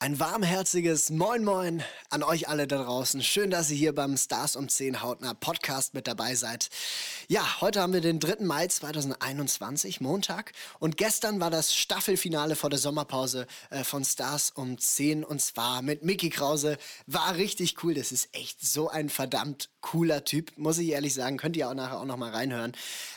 Ein warmherziges Moin Moin an euch alle da draußen. Schön, dass ihr hier beim Stars um 10 Hautner Podcast mit dabei seid. Ja, heute haben wir den 3. Mai 2021, Montag. Und gestern war das Staffelfinale vor der Sommerpause äh, von Stars um 10 und zwar mit Mickey Krause. War richtig cool. Das ist echt so ein verdammt cooler Typ, muss ich ehrlich sagen. Könnt ihr auch nachher auch nochmal reinhören.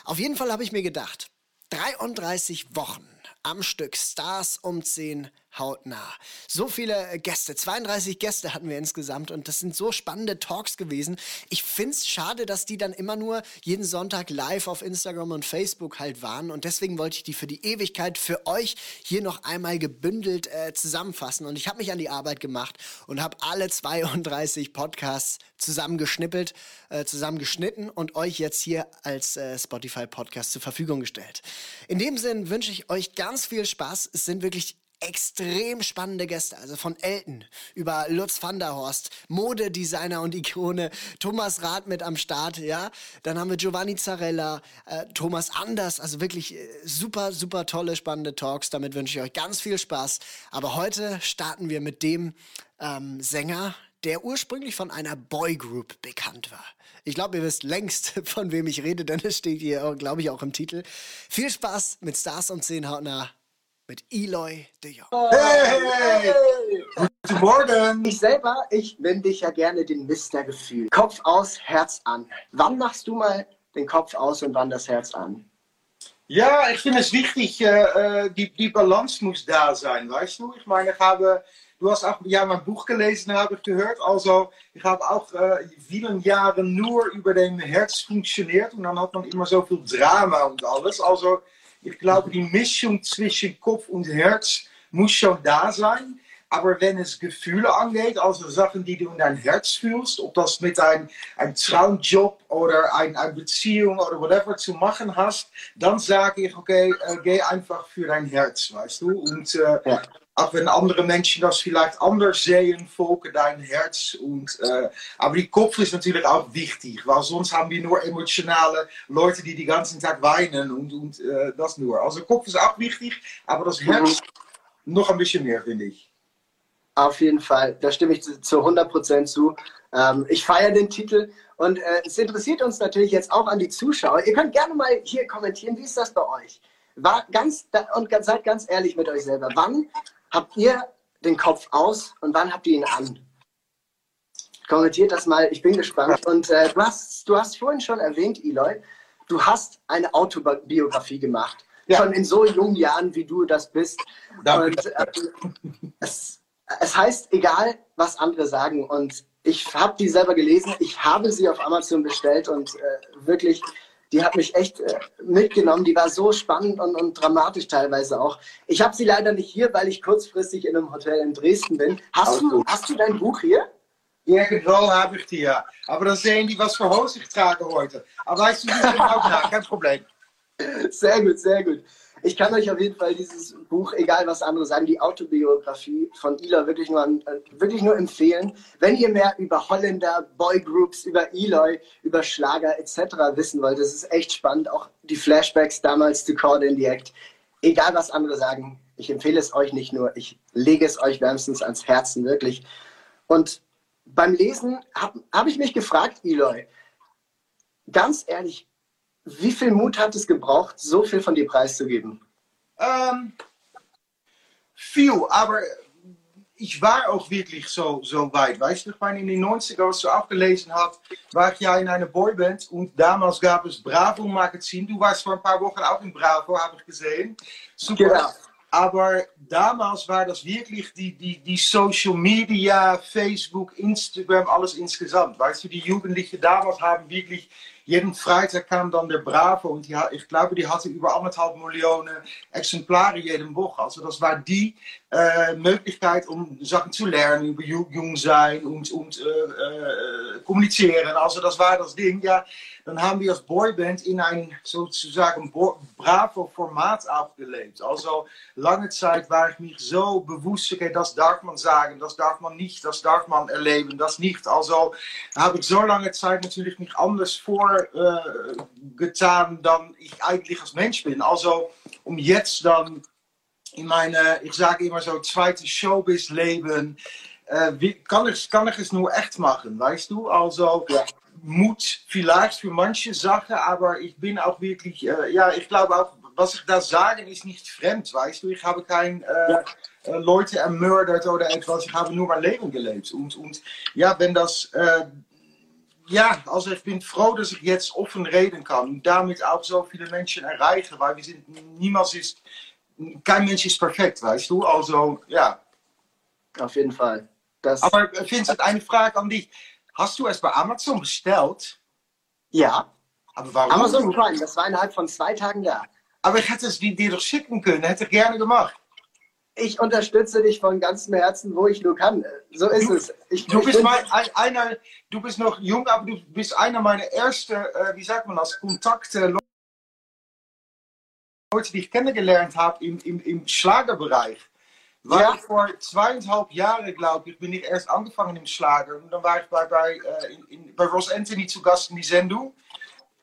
Auf jeden Fall habe ich mir gedacht, 33 Wochen am Stück Stars um 10 hautnah. So viele Gäste, 32 Gäste hatten wir insgesamt und das sind so spannende Talks gewesen. Ich finde es schade, dass die dann immer nur jeden Sonntag live auf Instagram und Facebook halt waren und deswegen wollte ich die für die Ewigkeit für euch hier noch einmal gebündelt äh, zusammenfassen und ich habe mich an die Arbeit gemacht und habe alle 32 Podcasts zusammengeschnippelt, äh, zusammengeschnitten und euch jetzt hier als äh, Spotify Podcast zur Verfügung gestellt. In dem Sinn wünsche ich euch ganz viel Spaß. Es sind wirklich extrem spannende Gäste, also von Elton über Lutz van der Horst, Modedesigner und Ikone, Thomas Rath mit am Start, ja. Dann haben wir Giovanni Zarella, äh, Thomas Anders, also wirklich äh, super, super tolle, spannende Talks. Damit wünsche ich euch ganz viel Spaß. Aber heute starten wir mit dem ähm, Sänger, der ursprünglich von einer Boygroup bekannt war. Ich glaube, ihr wisst längst, von wem ich rede, denn es steht hier, glaube ich, auch im Titel. Viel Spaß mit Stars um 10 hautnah mit Eloy de Jong. Hey, hey, Guten Morgen! Ich selber, ich wende dich ja gerne den Mister-Gefühl. Kopf aus, Herz an. Wann machst du mal den Kopf aus und wann das Herz an? Ja, ich finde es wichtig, äh, die, die Balance muss da sein, weißt du? Ich meine, ich habe, du hast auch ja, mein Buch gelesen, habe ich gehört. Also, ich habe auch äh, vielen Jahren nur über den Herz funktioniert und dann hat man immer so viel Drama und alles. Also, ich glaube, die Mischung zwischen Kopf und Herz muss schon da sein. Aber wenn es Gefühle angeht, also Sachen, die du in dein Herz fühlst, ob das mit einem ein Traumjob oder ein Beziehung oder whatever zu machen hast, dann sage ich, okay, äh, geh einfach für dein Herz, weißt du? Und ja. Auch wenn andere Menschen das vielleicht anders sehen, folge dein Herz. Und, äh, aber die Kopf ist natürlich auch wichtig, weil sonst haben wir nur emotionale Leute, die den ganzen Tag weinen und, und äh, das nur. Also Kopf ist auch wichtig, aber das Herz mhm. noch ein bisschen mehr, finde ich. Auf jeden Fall, da stimme ich zu, zu 100% zu. Ähm, ich feiere den Titel und äh, es interessiert uns natürlich jetzt auch an die Zuschauer. Ihr könnt gerne mal hier kommentieren, wie ist das bei euch? War ganz, und seid ganz ehrlich mit euch selber. Wann habt ihr den Kopf aus und wann habt ihr ihn an? Kommentiert das mal, ich bin gespannt. Und äh, du, hast, du hast vorhin schon erwähnt, Eloy, du hast eine Autobiografie gemacht. Ja. Schon in so jungen Jahren, wie du das bist. Und, äh, es, es heißt, egal, was andere sagen. Und ich habe die selber gelesen. Ich habe sie auf Amazon bestellt und äh, wirklich die hat mich echt äh, mitgenommen. Die war so spannend und, und dramatisch teilweise auch. Ich habe sie leider nicht hier, weil ich kurzfristig in einem Hotel in Dresden bin. Hast, du, hast du dein Buch hier? Ja, genau habe ich die, ja. Aber das sehen die was für Hose ich trage heute. Aber weißt du, wie genau, kein Problem. Sehr gut, sehr gut. Ich kann euch auf jeden Fall dieses Buch, egal was andere sagen, die Autobiografie von Ila wirklich nur, äh, wirklich nur empfehlen. Wenn ihr mehr über Holländer, Boygroups, über Eloy, über Schlager etc. wissen wollt, das ist echt spannend. Auch die Flashbacks damals zu Caught in the Act. Egal was andere sagen, ich empfehle es euch nicht nur, ich lege es euch wärmstens ans Herzen, wirklich. Und beim Lesen habe hab ich mich gefragt, Eloy, ganz ehrlich, wie viel Mut hat es gebraucht, so viel von dir preiszugeben? Ähm, viel, aber ich war auch wirklich so, so weit. Weißt du, ich meine, in den 90er, als du auch gelesen hast, war ich ja in einer Boyband und damals gab es Bravo Magazin. Du warst vor ein paar Wochen auch in Bravo, habe ich gesehen. Super. Genau. Aber damals war das wirklich die, die, die Social Media, Facebook, Instagram, alles insgesamt. Weißt du, die Jugendlichen damals haben wirklich jeden Freitag kam dann der Bravo und die, ich glaube, die hatte über anderthalb Millionen Exemplare jede Woche. Also das war die äh, Möglichkeit, um Sachen zu lernen über jung sein und, und äh, äh, kommunizieren. Also das war das Ding. Ja, dann haben wir als Boyband in ein sozusagen Bravo-Format abgelebt. Also lange Zeit war ich mich so bewusst, okay, das darf man sagen, das darf man nicht, das darf man erleben, das nicht. Also habe ich so lange Zeit natürlich mich anders vorgetan, äh, dann ich eigentlich als Mensch bin. Also um jetzt dann in mijn, ik sage immer so, zweite Showbiz-Leben, äh, kann, ich, kann ich es nur echt machen, weißt du? Also, ja. Mut vielleicht für manche Sachen, aber ich bin auch wirklich, äh, ja, ich glaube auch, was ich da sage, ist nicht fremd, weißt du? Ich habe kein äh, ja. Leute ermordet oder etwas, ich habe nur mein Leben gelebt. Und, und ja, wenn das, ja, also ich bin froh, dass ich jetzt offen reden kann und damit auch so viele Menschen erreichen, weil wir sind, niemals ist, kein Mensch ist perfekt, weißt du? Also, ja. Auf jeden Fall. Das Aber Vincent, eine Frage an dich. Hast du es bei Amazon bestellt? Ja. Aber warum? Amazon Prime, das war innerhalb von zwei Tagen da. Aber ich hätte es dir doch schicken können, hätte ich gerne gemacht. Ich unterstütze dich von ganzem Herzen, wo ich nur kann. So ist du, es. Ich, du, bist mein, einer, du bist noch jung, aber du bist einer meiner ersten, äh, wie sagt man das, Kontakte, Leute, die ich kennengelernt habe im, im, im Schlagerbereich. War ja. ich vor zweieinhalb Jahren, glaube ich, bin ich erst angefangen im Schlager. Und dann war ich bei, bei, äh, in, in, bei Ross Anthony zu Gast in die Sendung.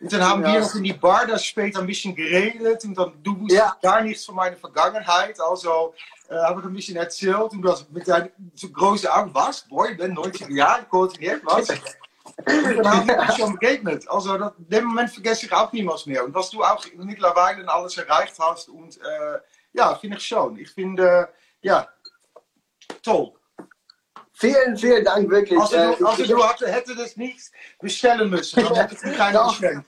Und dann haben ja. wir noch in die Bar da später ein bisschen geredet. Und dann, du wusstest ja. gar nichts von meiner Vergangenheit. Also äh, habe ich ein bisschen erzählt. Und hast mit deinen so großen Augen, was? Boy, ich bin 90 Jahre, koordiniert, was? Und dann haben wir uns schon begegnet. Also dat, in dem Moment vergesse ich auch niemals mehr. Und was du auch mittlerweile alles erreicht hast. Und äh, ja, finde ich schon. Ich finde ja, toll. Vielen, vielen Dank, wirklich. Also, du, also du hatte, hätte das nicht bestellen müssen, dann hätte es keiner bestellt.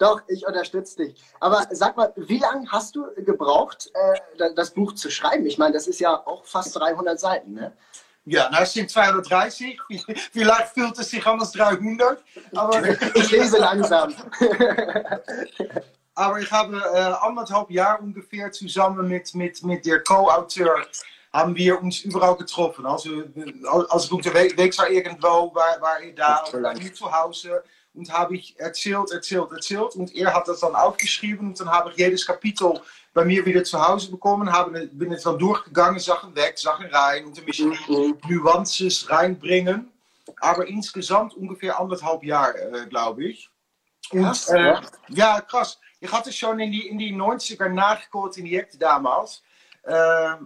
Doch, ich unterstütze dich. Aber sag mal, wie lange hast du gebraucht, äh, das Buch zu schreiben? Ich meine, das ist ja auch fast 300 Seiten, ne? Ja, nou, es sind 230. Vielleicht fühlt es sich an als 300. Aber ich lese langsam. aber ich habe äh, anderthalb Jahre ungefähr zusammen mit, mit, mit der Co-Auteur haben wir uns überall getroffen. Also als ich unterwegs war irgendwo, war, war er da, war hier zu Hause und habe ich erzählt, erzählt, erzählt und er hat das dann aufgeschrieben und dann habe ich jedes Kapitel bei mir wieder zu Hause bekommen, habe, bin jetzt dann durchgegangen, Sachen weg, Sachen rein und ein bisschen mhm. Nuances reinbringen. Aber insgesamt ungefähr anderthalb Jahre, äh, glaube ich. Und, äh, ja, krass. Ich hatte schon in die, in die 90er nachgekoordiniert damals. Äh,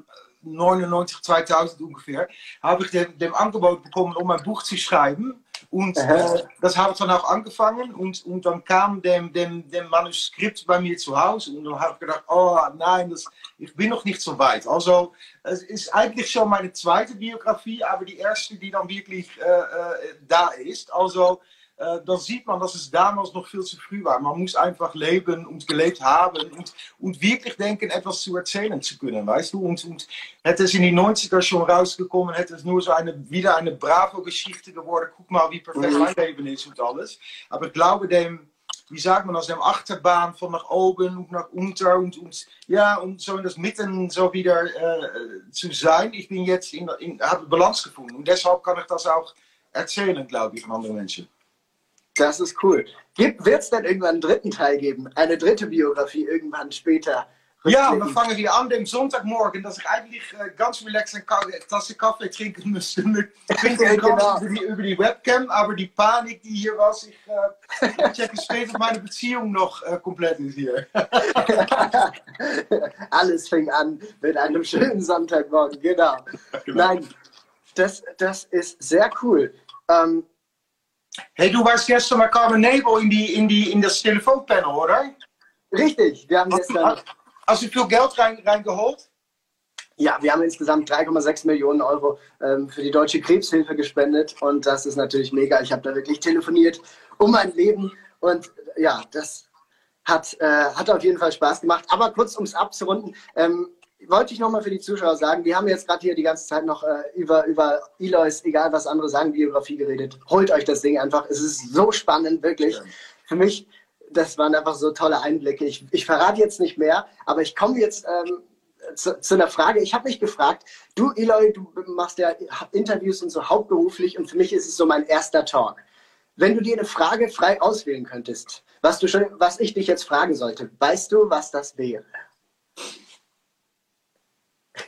99, 2000 ungefähr, habe ich dem, dem, Angebot bekommen, um ein Buch zu schreiben. Und äh, das habe ich dann auch angefangen und, und dann kam dem, dem, dem Manuskript bei mir zu Hause und dann habe ich gedacht, oh nein, das, ich bin noch nicht so weit. Also es ist eigentlich schon meine zweite Biografie, aber die erste, die dann wirklich äh, äh, da ist. Also äh, dann sieht man, dass es damals noch viel zu früh war. Man muss einfach leben und gelebt haben und, und wirklich denken, etwas zu erzählen zu können, weißt du? Und, und hätte es in die 90er schon rausgekommen, hätte es nur so eine, wieder eine Bravo-Geschichte geworden. Guck mal, wie perfekt mhm. mein Leben ist und alles. Aber ich glaube, dem, wie sagt man das, dem Achterbahn von nach oben und nach unten und, und ja, und so in das Mitten so wieder äh, zu sein. Ich bin jetzt in, in habe Balance gefunden und deshalb kann ich das auch erzählen, glaube ich, an andere Menschen. Das ist cool. Wird es denn irgendwann einen dritten Teil geben? Eine dritte Biografie irgendwann später? Ja, wir fangen wieder an dem Sonntagmorgen, dass ich eigentlich äh, ganz relaxed eine Tasse Kaffee trinken müsste mit genau. über, die, über die Webcam, aber die Panik, die hier was, ich, äh, ich checke später, ob meine Beziehung noch äh, komplett ist hier. Alles fing an mit einem schönen Sonntagmorgen, genau. genau. Nein, das, das ist sehr cool. Ähm, Hey, du warst gestern bei Carmen Nebel in, die, in, die, in das Telefonpanel, oder? Richtig, wir haben hast gestern. Du, hast du viel Geld rein, reingeholt? Ja, wir haben insgesamt 3,6 Millionen Euro ähm, für die Deutsche Krebshilfe gespendet und das ist natürlich mega. Ich habe da wirklich telefoniert um mein Leben und ja, das hat, äh, hat auf jeden Fall Spaß gemacht. Aber kurz, um es abzurunden, ähm, wollte ich nochmal für die Zuschauer sagen, wir haben jetzt gerade hier die ganze Zeit noch äh, über, über Eloys, egal was andere sagen, Biografie geredet. Holt euch das Ding einfach. Es ist so spannend, wirklich. Ja. Für mich, das waren einfach so tolle Einblicke. Ich, ich verrate jetzt nicht mehr, aber ich komme jetzt ähm, zu, zu, einer Frage. Ich habe mich gefragt, du Eloy, du machst ja Interviews und so hauptberuflich und für mich ist es so mein erster Talk. Wenn du dir eine Frage frei auswählen könntest, was, du schon, was ich dich jetzt fragen sollte, weißt du, was das wäre?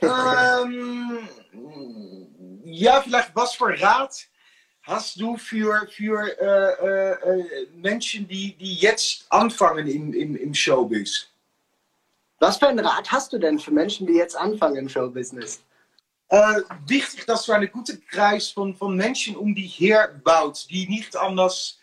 Ähm, ja, vielleicht was Rat hast du für, für äh, äh, Menschen, die, die jetzt anfangen im, im, im Showbiz? Was für einen Rat hast du denn für Menschen, die jetzt anfangen im Showbusiness? Äh, wichtig, dass du einen guten Kreis von, von Menschen um dich her baut, die nicht an das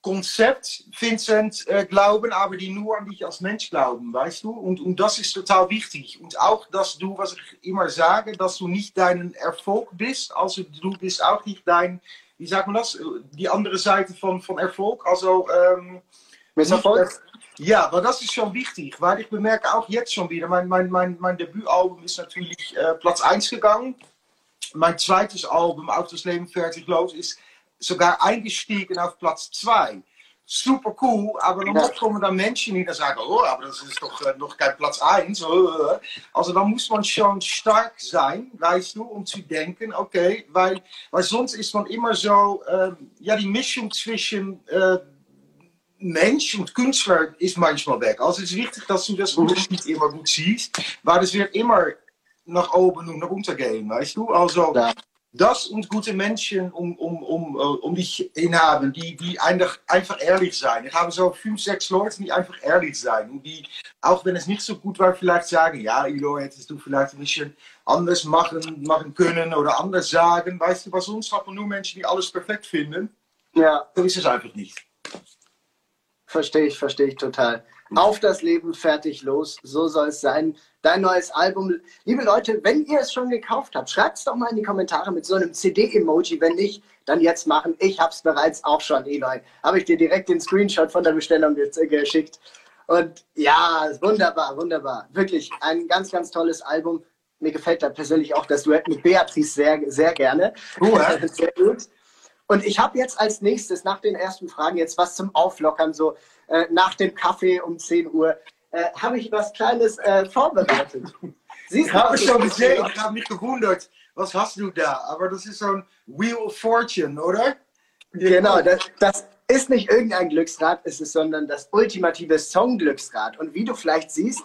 Konzept, Vincent, äh, glauben, aber die nur an dich als Mensch glauben, weißt du? Und, und das ist total wichtig. Und auch, dass du, was ich immer sage, dass du nicht deinen Erfolg bist, also du bist auch nicht dein, wie sagt man das, die andere Seite von, von Erfolg, also ähm, Misserfolg? Ja, aber das ist schon wichtig, weil ich bemerke auch jetzt schon wieder, mein, mein, mein, mein Debütalbum ist natürlich äh, Platz 1 gegangen. Mein zweites Album, Auf das Leben fertig los, ist sogar eingestiegen auf Platz 2. Super cool, aber dann ja. kommen dann Menschen, die dann sagen, oh, aber das ist doch äh, noch kein Platz 1. Also da muss man schon stark sein, weißt du, um zu denken, okay, weil, weil sonst ist man immer so, äh, ja, die Mischung zwischen äh, Mensch und Künstler ist manchmal weg. Also es ist wichtig, dass du das Unterschied immer gut siehst, weil es wird immer nach oben und nach unten gehen, weißt du? Also ja. Das und gute Menschen um, um, um, uh, um dich hin haben, die, die einfach, ehrlich sein. Ich habe so fünf, sechs Leute, die einfach ehrlich sein und die, auch wenn es nicht so gut war, vielleicht sagen, ja, Ilo, hättest du vielleicht ein bisschen anders machen, machen können oder anders sagen. Weißt du, was sonst hat man nur Menschen, die alles perfekt finden. Ja. So ist es einfach nicht. Verstehe ich, verstehe ich total. Auf das Leben, fertig, los. So soll es sein. Dein neues Album. Liebe Leute, wenn ihr es schon gekauft habt, schreibt es doch mal in die Kommentare mit so einem CD-Emoji. Wenn nicht, dann jetzt machen. Ich habe es bereits auch schon, Eloy. Habe ich dir direkt den Screenshot von der Bestellung geschickt. Und ja, wunderbar, wunderbar. Wirklich ein ganz, ganz tolles Album. Mir gefällt da persönlich auch das Duett mit Beatrice sehr, sehr gerne. Uh, sehr gut. Und ich habe jetzt als nächstes, nach den ersten Fragen, jetzt was zum Auflockern, so äh, nach dem Kaffee um 10 Uhr, äh, habe ich was Kleines äh, vorbereitet. Siehst ich habe schon gesehen, ich habe mich gewundert, was hast du da? Aber das ist so ein Wheel of Fortune, oder? Genau, das, das ist nicht irgendein Glücksrad, es ist sondern das ultimative Song-Glücksrad. Und wie du vielleicht siehst,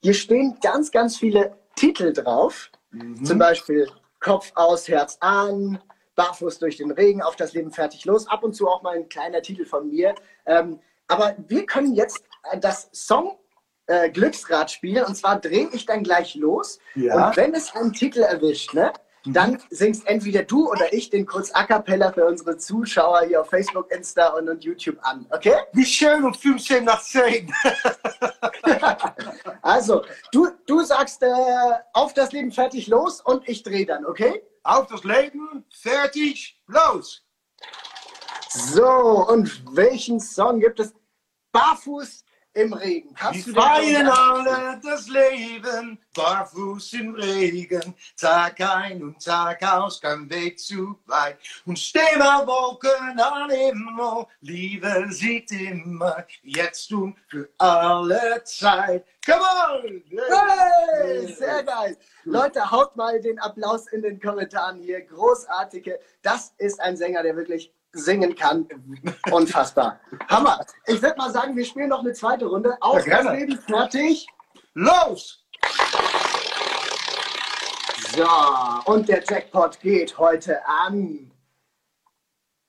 hier stehen ganz, ganz viele Titel drauf. Mhm. Zum Beispiel Kopf aus, Herz an, barfuß durch den Regen, auf das Leben fertig los. Ab und zu auch mal ein kleiner Titel von mir. Ähm, aber wir können jetzt äh, das Song äh, Glücksrad spielen und zwar drehe ich dann gleich los. Ja. Und wenn es einen Titel erwischt, ne, mhm. dann singst entweder du oder ich den kurz a cappella für unsere Zuschauer hier auf Facebook, Insta und, und YouTube an. Okay? Wie schön um 15 nach 10. also, du, du sagst äh, auf das Leben fertig los und ich drehe dann, okay? auf das Leben, fertig, los! So, und welchen Song gibt es? Barfuß im Regen. Kannst Wir feiern alle das Leben, barfuß im Regen, Tag ein und Tag aus, kein Weg zu weit. Und stehen mal Wolken an Himmel, Liebe sieht immer, jetzt und für alle Zeit. Come on! Hey, sehr geil. Leute, haut mal den Applaus in den Kommentaren hier. Großartige. Das ist ein Sänger, der wirklich singen kann. Unfassbar. Hammer. Ich würde mal sagen, wir spielen noch eine zweite Runde. Auf ja, das Leben fertig. Los! So, und der Jackpot geht heute an.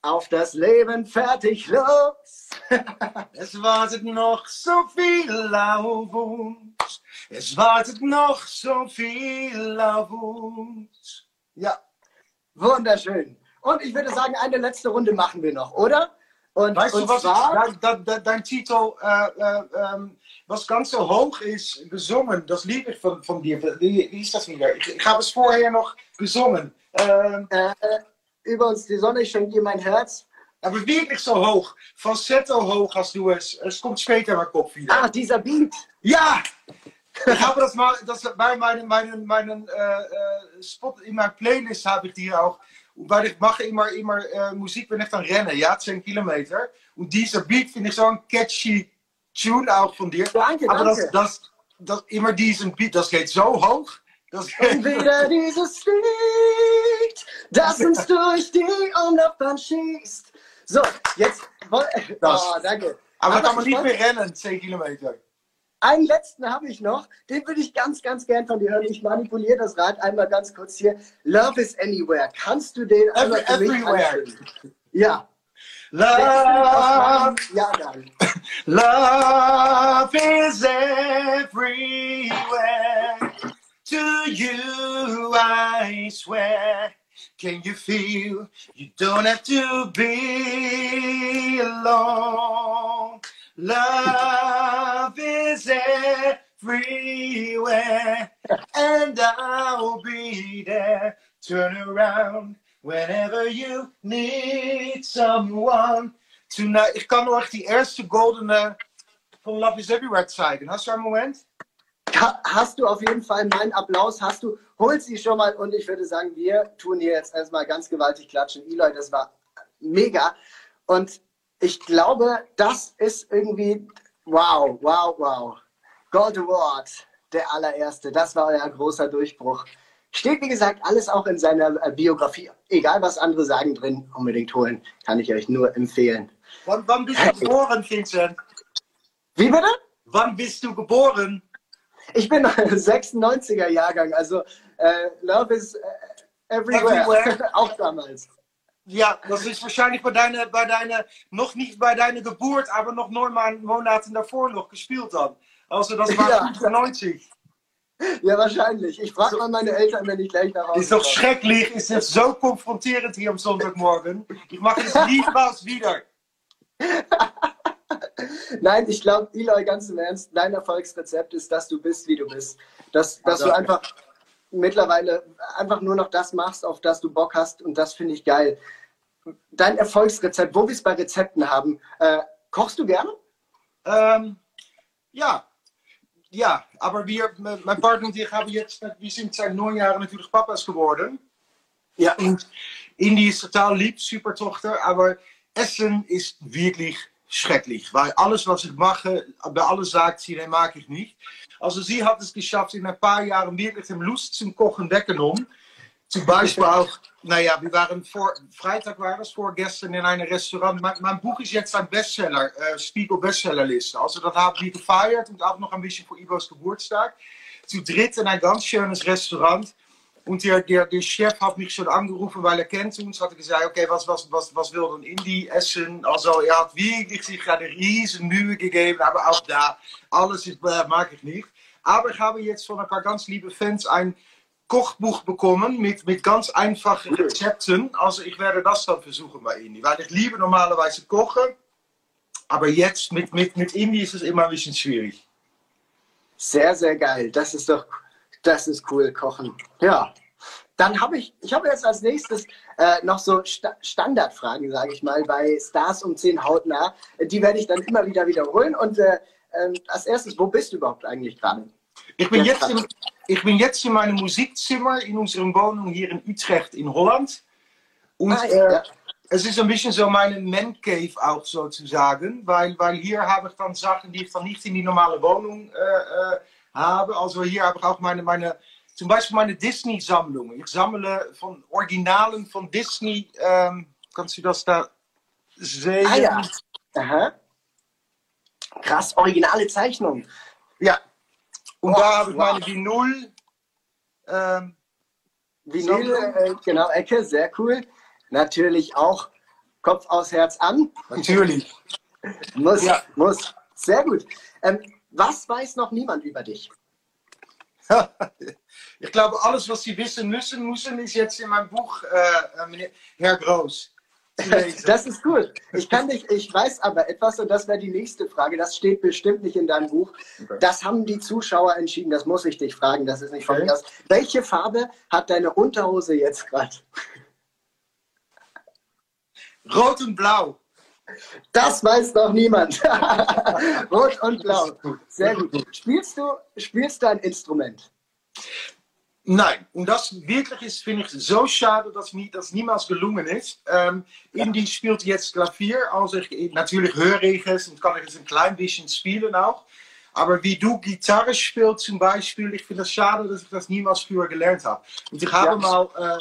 Auf das Leben fertig los. es wartet noch so viel auf uns. Es wartet noch so viel auf uns. Ja, wunderschön. Und ich würde sagen, eine letzte Runde machen wir noch, oder? Und, weißt und du, was zwar, ich, dein, dein, dein Titel, äh, äh, ähm, was ganz so hoch ist, gesungen, das Lied von, von dir, wie, wie ist das wieder? Ich, ich habe es vorher noch gesungen. Ähm, äh, über uns die Sonne, ich schenke dir mein Herz. Aber wirklich so hoch, falsetto hoch hast du es. Es kommt später in mein Kopf wieder. Ah, dieser Beat. Ja! Ich habe das mal, das bei meinen, meinen, meinen äh, äh Spot in meiner Playlist habe ich die auch weil ich mache immer, immer äh, Musik, wenn ich dann renne, ja, 10 Kilometer. Und dieser Beat finde ich so ein catchy Tune auch von dir. Danke, Aber danke. Das, das, das, immer diesen Beat, das geht so hoch. Das Und wieder dieses Lied, das uns durch die Umlaufbahn schießt. So, jetzt. Oh, danke. Aber, Aber kann man nicht mehr rennen, 10 Kilometer. Einen letzten habe ich noch, den würde ich ganz, ganz gern von dir hören. Ich manipuliere das Rad einmal ganz kurz hier. Love is Anywhere. Kannst du den Every, Everywhere. Ja. Love. Ja, dann. Love is everywhere. To you, I swear. Can you feel you don't have to be alone? Love is everywhere, and I'll be there. Turn around whenever you need someone. Tonight, ich kann euch die erste goldene von Love is Everywhere zeigen. Hast du einen Moment? Hast du auf jeden Fall meinen Applaus, hast du, hol sie schon mal und ich würde sagen, wir tun hier jetzt erstmal ganz gewaltig klatschen. Eloy, das war mega und ich glaube, das ist irgendwie, wow, wow, wow. Gold Award, der allererste, das war euer großer Durchbruch. Steht, wie gesagt, alles auch in seiner äh, Biografie. Egal, was andere sagen drin, unbedingt holen. Kann ich euch nur empfehlen. Wann, wann bist du geboren, Vincent? Wie bitte? Wann bist du geboren? Ich bin 96er Jahrgang, also äh, Love is äh, everywhere. everywhere. auch damals. Ja, das ist wahrscheinlich bei deiner, bei deiner, noch nicht bei deiner Geburt, aber noch neun Monate davor noch gespielt hat. Also das war ja. 95. Ja, wahrscheinlich. Ich frage mal meine Eltern, wenn ich gleich nach Hause Ist doch schrecklich, ist das so konfrontierend hier am Sonntagmorgen. Ich mache es niemals wieder. Nein, ich glaube, Eloy, ganz im Ernst, dein Erfolgsrezept ist, dass du bist, wie du bist. Dass, dass du einfach mittlerweile einfach nur noch das machst, auf das du Bock hast und das finde ich geil. Dein Erfolgsrezept, wo wir es bei Rezepten haben, äh, kochst du gerne? Ähm, ja, ja, aber wir, mein Partner und ich haben jetzt, wir sind seit neun Jahren natürlich Papas geworden. Ja. Und Indy ist total lieb, super Tochter, aber Essen ist wirklich schrecklich, weil alles, was ich mache, bei alles sagt sie, nee, mag ich nicht. Also sie hat es geschafft, in ein paar Jahren wirklich den Lust zum Kochen weggenommen. Zum Beispiel auch, naja, wir waren vor, Freitag war es vorgestern in einem Restaurant. Mein, mein Buch ist jetzt ein Bestseller, äh, Spiegel Bestsellerliste. Also das haben wir gefeiert und auch noch ein bisschen für Ibos Geburtstag. Zu dritt in ein ganz schönes Restaurant. Und der, der, der Chef hat mich schon angerufen, weil er kennt uns. Hat er gesagt, okay, was, was, was, was will dann Indie essen? Also er hat wirklich sich eine riesen Mühe gegeben, aber auch da, alles ist, äh, mag ich nicht. Aber ich habe jetzt von ein paar ganz liebe Fans ein Kochbuch bekommen mit, mit ganz einfachen Rezepten. Also ich werde das dann versuchen bei Indie, weil ich liebe normalerweise kochen. Aber jetzt mit, mit, mit Indie ist es immer ein bisschen schwierig. Sehr, sehr geil. Das ist doch, das ist cool, kochen. Ja. Dann habe ich, ich habe jetzt als nächstes äh, noch so Sta Standardfragen, sage ich mal, bei Stars um 10 hautnah. Die werde ich dann immer wieder wiederholen. Und äh, äh, als erstes, wo bist du überhaupt eigentlich gerade? Ich bin, jetzt in, ich bin jetzt in meinem Musikzimmer in unserer Wohnung hier in Utrecht in Holland. Und ah, ja. äh, es ist ein bisschen so meine Man Cave auch sozusagen, weil, weil hier habe ich dann Sachen, die ich dann nicht in die normale Wohnung äh, äh habe. Also hier habe ich auch meine, meine zum Beispiel meine Disney-Sammlung. Ich sammle von Originalen von Disney. Ähm, kannst du das da sehen? Ah ja. Aha. Krass, originale Zeichnung. Ja. Und oh, da habe ich wow. meine Vinyl. Ähm, Vinyl, äh, genau, Ecke, sehr cool. Natürlich auch Kopf aus Herz an. Natürlich. muss, ja. muss. Sehr gut. Ähm, was weiß noch niemand über dich? ich glaube, alles, was Sie wissen müssen, müssen, ist jetzt in meinem Buch, äh, äh Herr Groß. Das ist cool. Ich kann dich, ich weiß aber etwas und das wäre die nächste Frage. Das steht bestimmt nicht in deinem Buch. Okay. Das haben die Zuschauer entschieden. Das muss ich dich fragen. Das ist nicht von okay. mir aus. Welche Farbe hat deine Unterhose jetzt gerade? Rot und Blau. Das weiß noch niemand. Rot und Blau. Sehr gut. Spielst du, spielst du ein Instrument? Nein, und das wirklich ist, finde ich, so schade, dass mir das niemals gelungen ist. Ähm, Indy spielt jetzt Klavier, also ich, natürlich höre ich es und kann ich es ein klein bisschen spielen auch. Aber wie du Gitarre spielst zum Beispiel, ich finde es schade, dass ich das niemals früher gelernt habe. Und ich habe ja. mal äh,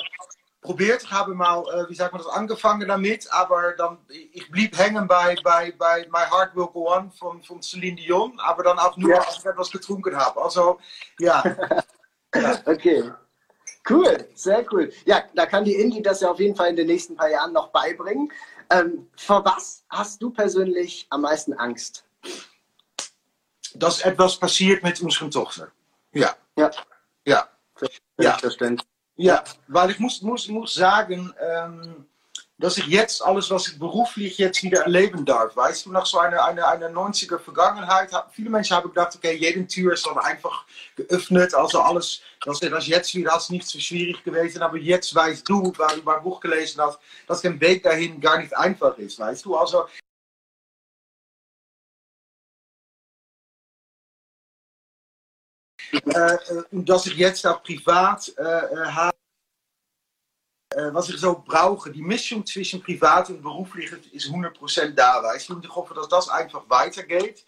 probiert, ich habe mal, äh, wie sagt man das, angefangen damit, aber dann, ich blieb hängen bei, bei, bei My Heart Will Go On von, von Celine Dion, aber dann auch nur, ja. als ich etwas getrunken habe. Also, ja. Okay. Cool, sehr cool. Ja, da kann die Indie das ja auf jeden Fall in den nächsten paar Jahren noch beibringen. Ähm, vor was hast du persönlich am meisten Angst dass etwas passiert mit unserer Tochter. Ja. Ja. Ja. Ja. Verständlich. Ja, weil ich muss, muss, muss sagen, ähm, dass ich jetzt alles, was ich beruflich jetzt wieder erleben darf, weißt du, nach so einer, einer, einer 90er Vergangenheit, viele Menschen haben gedacht, okay, jede Tür ist dann einfach geöffnet, also alles, dass das jetzt wieder ist nicht so schwierig gewesen, aber jetzt weißt du, weil du mein Buch gelesen hast, dass der Weg dahin gar nicht einfach ist, weißt du, also und dass ich jetzt auch privat äh, habe, was ich so brauche. Die Mischung zwischen privat und beruflich ist 100% da. Weißt du? Und ich hoffe, dass das einfach weitergeht.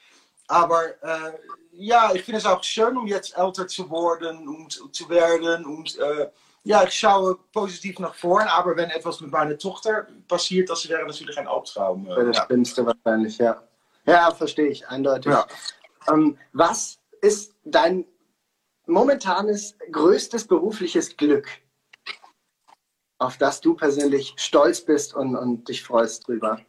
Aber äh, ja, ich finde es auch schön, um jetzt älter zu werden und zu werden. Und äh, ja, ich schaue positiv nach vorne. Aber wenn etwas mit meiner Tochter passiert, das wäre natürlich ein Albtraum. Äh, das ja. Schlimmste wahrscheinlich, ja. Ja, verstehe ich, eindeutig. Ja. Ähm, was ist dein momentanes größtes berufliches Glück, auf das du persönlich stolz bist und, und dich freust drüber?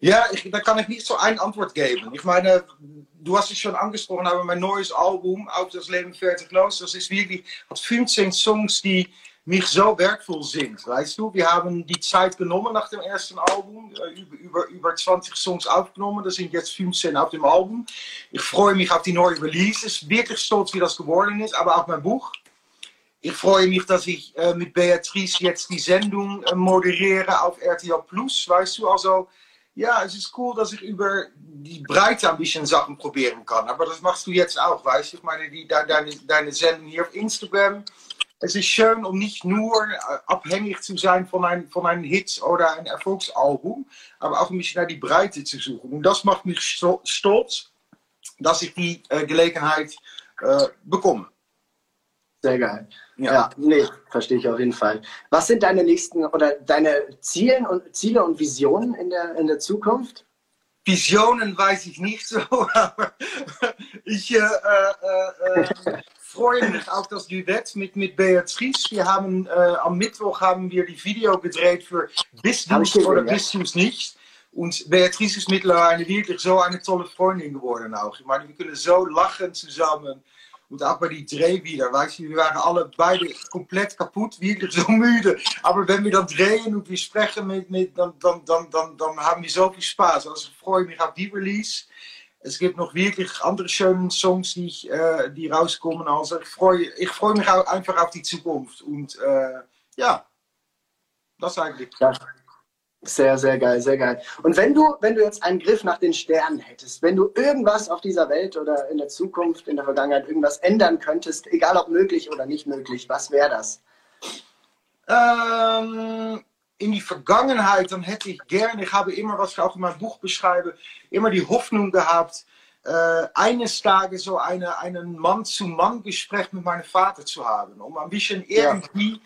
Ja, ich, da kann ich nicht so eine Antwort geben. Ich meine, du hast es schon angesprochen, aber mein neues Album, Auf das Leben fertig los, das ist wirklich, hat 15 Songs, die mich so wertvoll sind. Weißt du, wir haben die Zeit genommen nach dem ersten Album, äh, über, über, über 20 Songs aufgenommen, das sind jetzt 15 auf dem Album. Ich freue mich auf die neue Releases, wirklich stolz, wie das geworden ist, aber auch mein Buch. Ich freue mich, dass ich äh, mit Beatrice jetzt die Sendung äh, moderiere auf RTL Plus, weißt du, also ja, es ist cool, dass ich über die Breite ein bisschen Sachen probieren kann. Aber das machst du jetzt auch, weißt? Ich meine, die, deine, deine Sendung hier auf Instagram, es ist schön, um nicht nur äh, abhängig zu sein von einem, von einem Hit oder einem Erfolgsalbum, aber auch ein bisschen nach die Breite zu suchen. Und das macht mich stolz, dass ich die äh, Gelegenheit äh, bekomme. Sehr geil. Ja. ja, nee, verstehe ich auf jeden Fall. Was sind deine nächsten oder deine Ziele und, Ziele und Visionen in der, in der Zukunft? Visionen weiß ich nicht so, aber ich äh, äh, freue mich auf das Duett mit, mit Beatrice. Wir haben, äh, am Mittwoch haben wir die Video gedreht für Bist du oder bist du es nicht? Und Beatrice ist mittlerweile wirklich so eine tolle Freundin geworden auch. Ich meine, wir können so lachen zusammen. Und auch bei die Dreh wieder, weißt du, wir waren alle beide komplett kaputt, wirklich so müde. Aber wenn wir dann drehen und wir sprechen mit, mit dann, dann, dann, dann, dann haben wir so viel Spaß. Also freue mich auf die Release. Es gibt noch wirklich andere schöne Songs, die, ich, äh, die rauskommen. Also ich freue, ich freue mich auch einfach auf die Zukunft. Und äh, ja, das eigentlich. Ja. Sehr, sehr geil, sehr geil. Und wenn du, wenn du jetzt einen Griff nach den Sternen hättest, wenn du irgendwas auf dieser Welt oder in der Zukunft, in der Vergangenheit irgendwas ändern könntest, egal ob möglich oder nicht möglich, was wäre das? Ähm, in die Vergangenheit, dann hätte ich gerne, ich habe immer, was ich auch in meinem Buch beschreibe, immer die Hoffnung gehabt, äh, eines Tages so eine, einen Mann-zu-Mann-Gespräch mit meinem Vater zu haben, um ein bisschen irgendwie ja.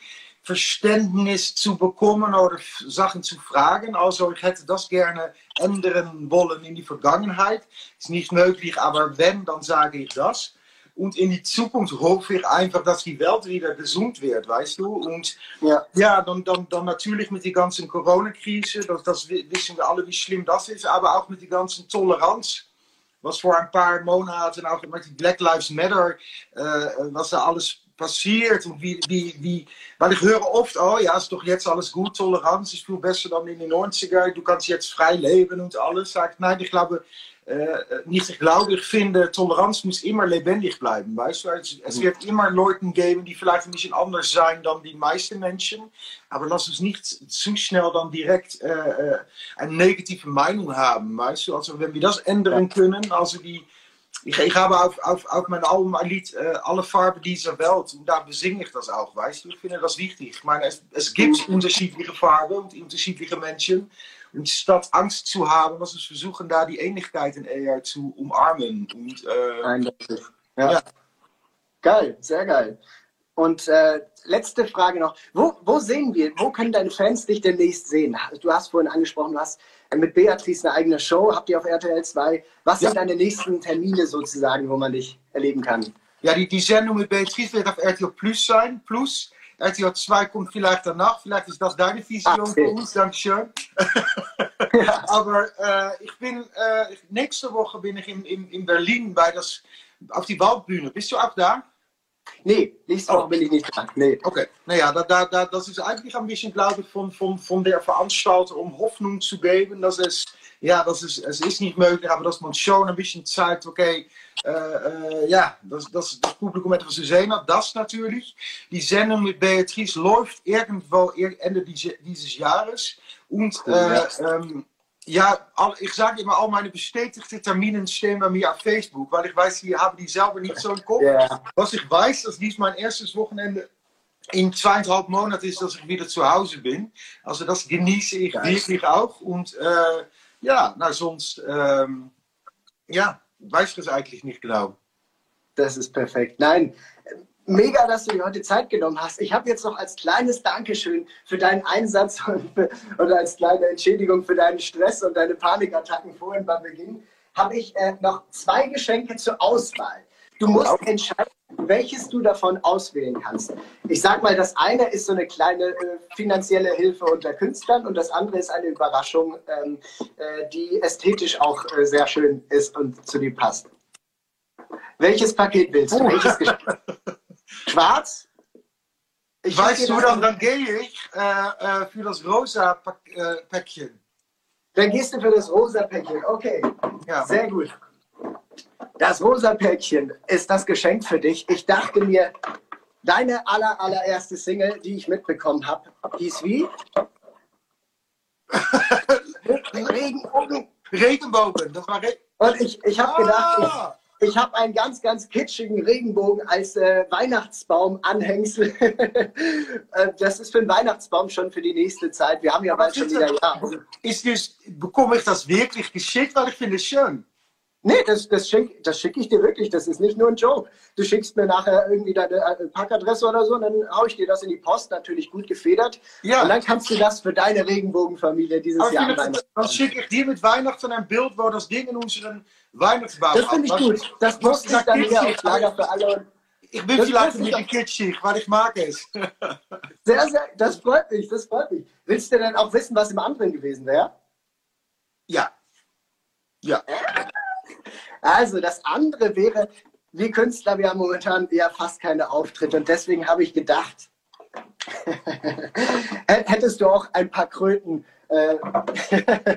Verständnis zu bekommen oder Sachen zu fragen. Also ich hätte das gerne ändern wollen in die Vergangenheit. Ist nicht möglich, aber wenn, dann sage ich das. Und in die Zukunft hoffe ich einfach, dass die Welt wieder gesund wird, weißt du? Und ja, ja dann, dann, dann natürlich mit der ganzen Corona-Krise, das, das wissen wir alle, wie schlimm das ist, aber auch mit der ganzen Toleranz. Was vor ein paar Monaten auch mit Black Lives Matter, äh, was da alles passiert und wie, wie, wie, weil ich höre oft, oh ja, ist doch jetzt alles gut, Toleranz ist viel besser dann in den 90er, du kannst jetzt frei leben und alles. Sagt, nein, ich glaube, äh, nicht ich glaube, ich finde, Toleranz muss immer lebendig bleiben. Weißt du? Es, wird immer Leute geben, die vielleicht ein bisschen anders sein dan die meisten Menschen. Aber lass uns nicht zu schnell dann direkt äh, äh, eine negative Meinung haben. Weißt du? Also wenn wir das ändern können, also die, ich, ich habe auf, auf, auf mein Album ein Lied, äh, Alle Farben dieser Welt. Und da besinge ich das auch, weißt du? Ich finde das wichtig. Ich meine, es, es gibt unterschiedliche Farben und unterschiedliche Menschen. Und statt Angst zu haben, was wir versuchen, da die Ähnlichkeiten eher zu umarmen. Und, äh, Eindeutig. Ja. ja. Geil, sehr geil. Und äh, letzte Frage noch. Wo, wo sehen wir, wo können deine Fans dich demnächst sehen? Du hast vorhin angesprochen, du hast äh, mit Beatrice eine eigene Show, habt ihr auf RTL 2. Was ja. sind deine nächsten Termine sozusagen, wo man dich erleben kann? Ja, die, die Sendung mit Beatrice wird auf RTL Plus sein. Plus RTL 2 kommt vielleicht danach. Vielleicht ist das deine Vision Ah, für uns. Dankeschön. Aber äh, ich bin, äh, nächste Woche bin ich in, in, in Berlin bei das, auf die Waldbühne. Bist du auch da? Nee, nächste Woche bin ich nicht da. Nee. Okay, naja, da, da, da, das ist eigentlich ein bisschen, glaube ich, von, von, von der Veranstalter, um Hoffnung zu geben, dass es, ja, das ist, es ist nicht möglich, aber dass man schon ein bisschen zeigt, okay, äh, äh, ja, dass, dass das Publikum etwas zu sehen hat, das natürlich. Die Sendung mit Beatrice läuft irgendwo ir- Ende diese, dieses Jahres und äh, ähm, ja, al, ich sage immer, al meine bestätigte Terminen stehen bei mir auf Facebook, weil ich weiß, die haben die selber nicht so im Kopf. Ja. Was ich weiß, dass dies mein erstes Wochenende in zweieinhalb Monaten ist, dass ich wieder zu Hause bin. Also das genieße ich Geil. wirklich auch. Und äh, ja, nou sonst, ähm, ja, weiß ich es eigentlich nicht genau. Das ist perfekt. Nein, mega, dass du dir heute Zeit genommen hast. Ich habe jetzt noch als kleines Dankeschön für deinen Einsatz und, für, und als kleine Entschädigung für deinen Stress und deine Panikattacken vorhin beim Beginn, habe ich äh, noch zwei Geschenke zur Auswahl. Du musst entscheiden, welches du davon auswählen kannst. Ich sag mal, das eine ist so eine kleine äh, finanzielle Hilfe unter Künstlern und das andere ist eine Überraschung, ähm, äh, die ästhetisch auch äh, sehr schön ist und zu dir passt. Welches Paket willst du? Oh. Welches Geschenk? Schwarz? Ich weißt du, dann, dann gehe ich äh, äh, für das rosa Pack, äh, Päckchen. Dann gehst du für das rosa Päckchen. Okay, Ja. sehr gut. Das rosa Päckchen ist das Geschenk für dich. Ich dachte mir, deine aller, allererste Single, die ich mitbekommen habe, hieß wie? Regenbogen. Regenbogen, das war Re Und ich, ich habe gedacht, Ah! ich, ich habe einen ganz, ganz kitschigen Regenbogen als äh, Weihnachtsbaum-Anhängsel. Äh, das ist für einen Weihnachtsbaum schon für die nächste Zeit. Wir haben ja bald schon wieder das- Jahr. Ist dus, bekomme ich das wirklich geschickt, weil ich finde es schön. Nee, das, das schicke das schick ich dir wirklich. Das ist nicht nur ein Joke. Du schickst mir nachher irgendwie deine äh, Packadresse oder so und dann haue ich dir das in die Post, natürlich gut gefedert. Ja. Und dann kannst du das für deine Regenbogenfamilie dieses Aber Jahr das- dan schicke ich dir mit Weihnachten ein Bild, wo das Ding in unseren Weihnachtsbaum Das finde ich gut. Das poste ich dann hier auf Lager für alle. Ich bin vielleicht ich bisschen kitschig, weil ich mag es. sehr, sehr, das freut mich, das freut mich. Willst du denn auch wissen, was im anderen gewesen wäre? ja. Ja. Also, das andere wäre, wir Künstler, wir haben momentan ja fast keine Auftritte und deswegen habe ich gedacht, hättest du auch ein paar Kröten äh,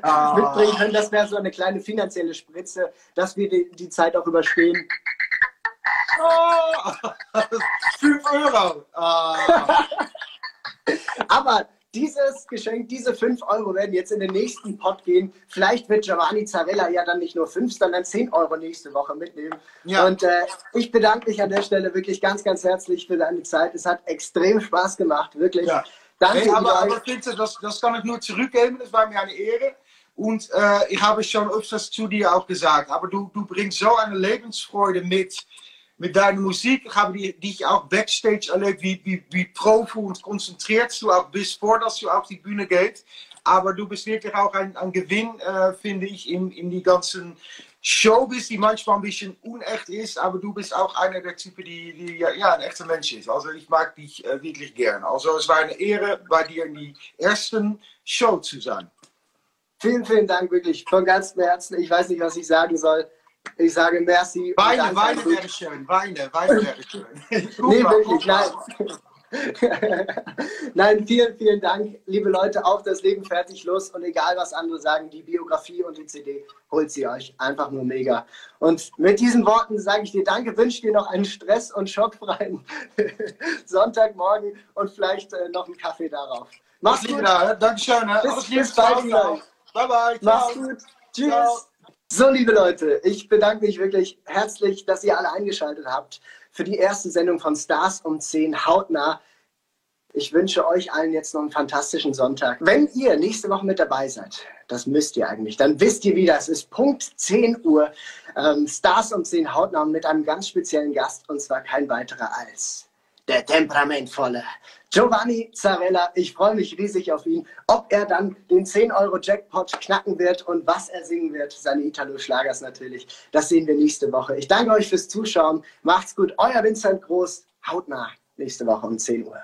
Ah. mitbringen können. Das wäre so eine kleine finanzielle Spritze, dass wir die, die Zeit auch überstehen. Oh, 5 Euro. Ah. Aber dieses Geschenk, diese 5 Euro werden jetzt in den nächsten Pot gehen. Vielleicht wird Giovanni Zarella ja dann nicht nur 5, sondern 10 Euro nächste Woche mitnehmen. Ja. Und äh, ich bedanke mich an der Stelle wirklich ganz, ganz herzlich für deine Zeit. Es hat extrem Spaß gemacht, wirklich. Ja. Danke, Nee, aber, aber Vincent, das, das kann ich nur zurückgeben. Das war mir eine Ehre. Und äh, ich habe schon öfters zu dir auch gesagt. Aber du, du bringst so eine Lebensfreude mit, mit deiner Musik. Ich habe die, dich auch backstage erlebt, wie, wie, wie Profi und konzentriert du auch bist, vor dass du auf die Bühne geht. Aber du bist wirklich auch ein, ein Gewinn, äh, finde ich, in, in die ganzen Showbiz, die manchmal ein bisschen unecht ist. Aber du bist auch einer der Typen, die, die ja, ein echter Mensch ist. Also ich mag dich äh, wirklich gern. Also es war eine Ehre, bei dir in die ersten Show zu sein. Vielen, vielen Dank, wirklich von ganzem Herzen. Ich weiß nicht, was ich sagen soll. Ich sage merci. Weine, Weine wäre schön. Weine, Weine wäre schön. Nee, wirklich, nein. nein, vielen, vielen Dank, liebe Leute, auf das Leben fertig los und egal was andere sagen, die Biografie und die CD holt sie euch. Einfach nur mega. Und mit diesen Worten sage ich dir Danke, wünsche dir noch einen stress- und schockfreien Sonntagmorgen und vielleicht äh, noch einen Kaffee darauf. Mach's gut. da, Dankeschön. Ne? Bis- bis bald. Bye, bye. Mach's gut. Tschüss. Ciao. So, liebe Leute, ich bedanke mich wirklich herzlich, dass ihr alle eingeschaltet habt für die erste Sendung von Stars um 10 hautnah. Ich wünsche euch allen jetzt noch einen fantastischen Sonntag. Wenn ihr nächste Woche mit dabei seid, das müsst ihr eigentlich, dann wisst ihr wieder, es ist Punkt 10 Uhr, ähm, Stars um 10 hautnah mit einem ganz speziellen Gast und zwar kein weiterer als der temperamentvolle Giovanni Zarella. Ich freue mich riesig auf ihn. Ob er dann den 10-Euro-Jackpot knacken wird und was er singen wird, seine Italo-Schlagers natürlich, das sehen wir nächste Woche. Ich danke euch fürs Zuschauen. Macht's gut. Euer Vincent Groß. Hautnah nächste Woche um 10 Uhr.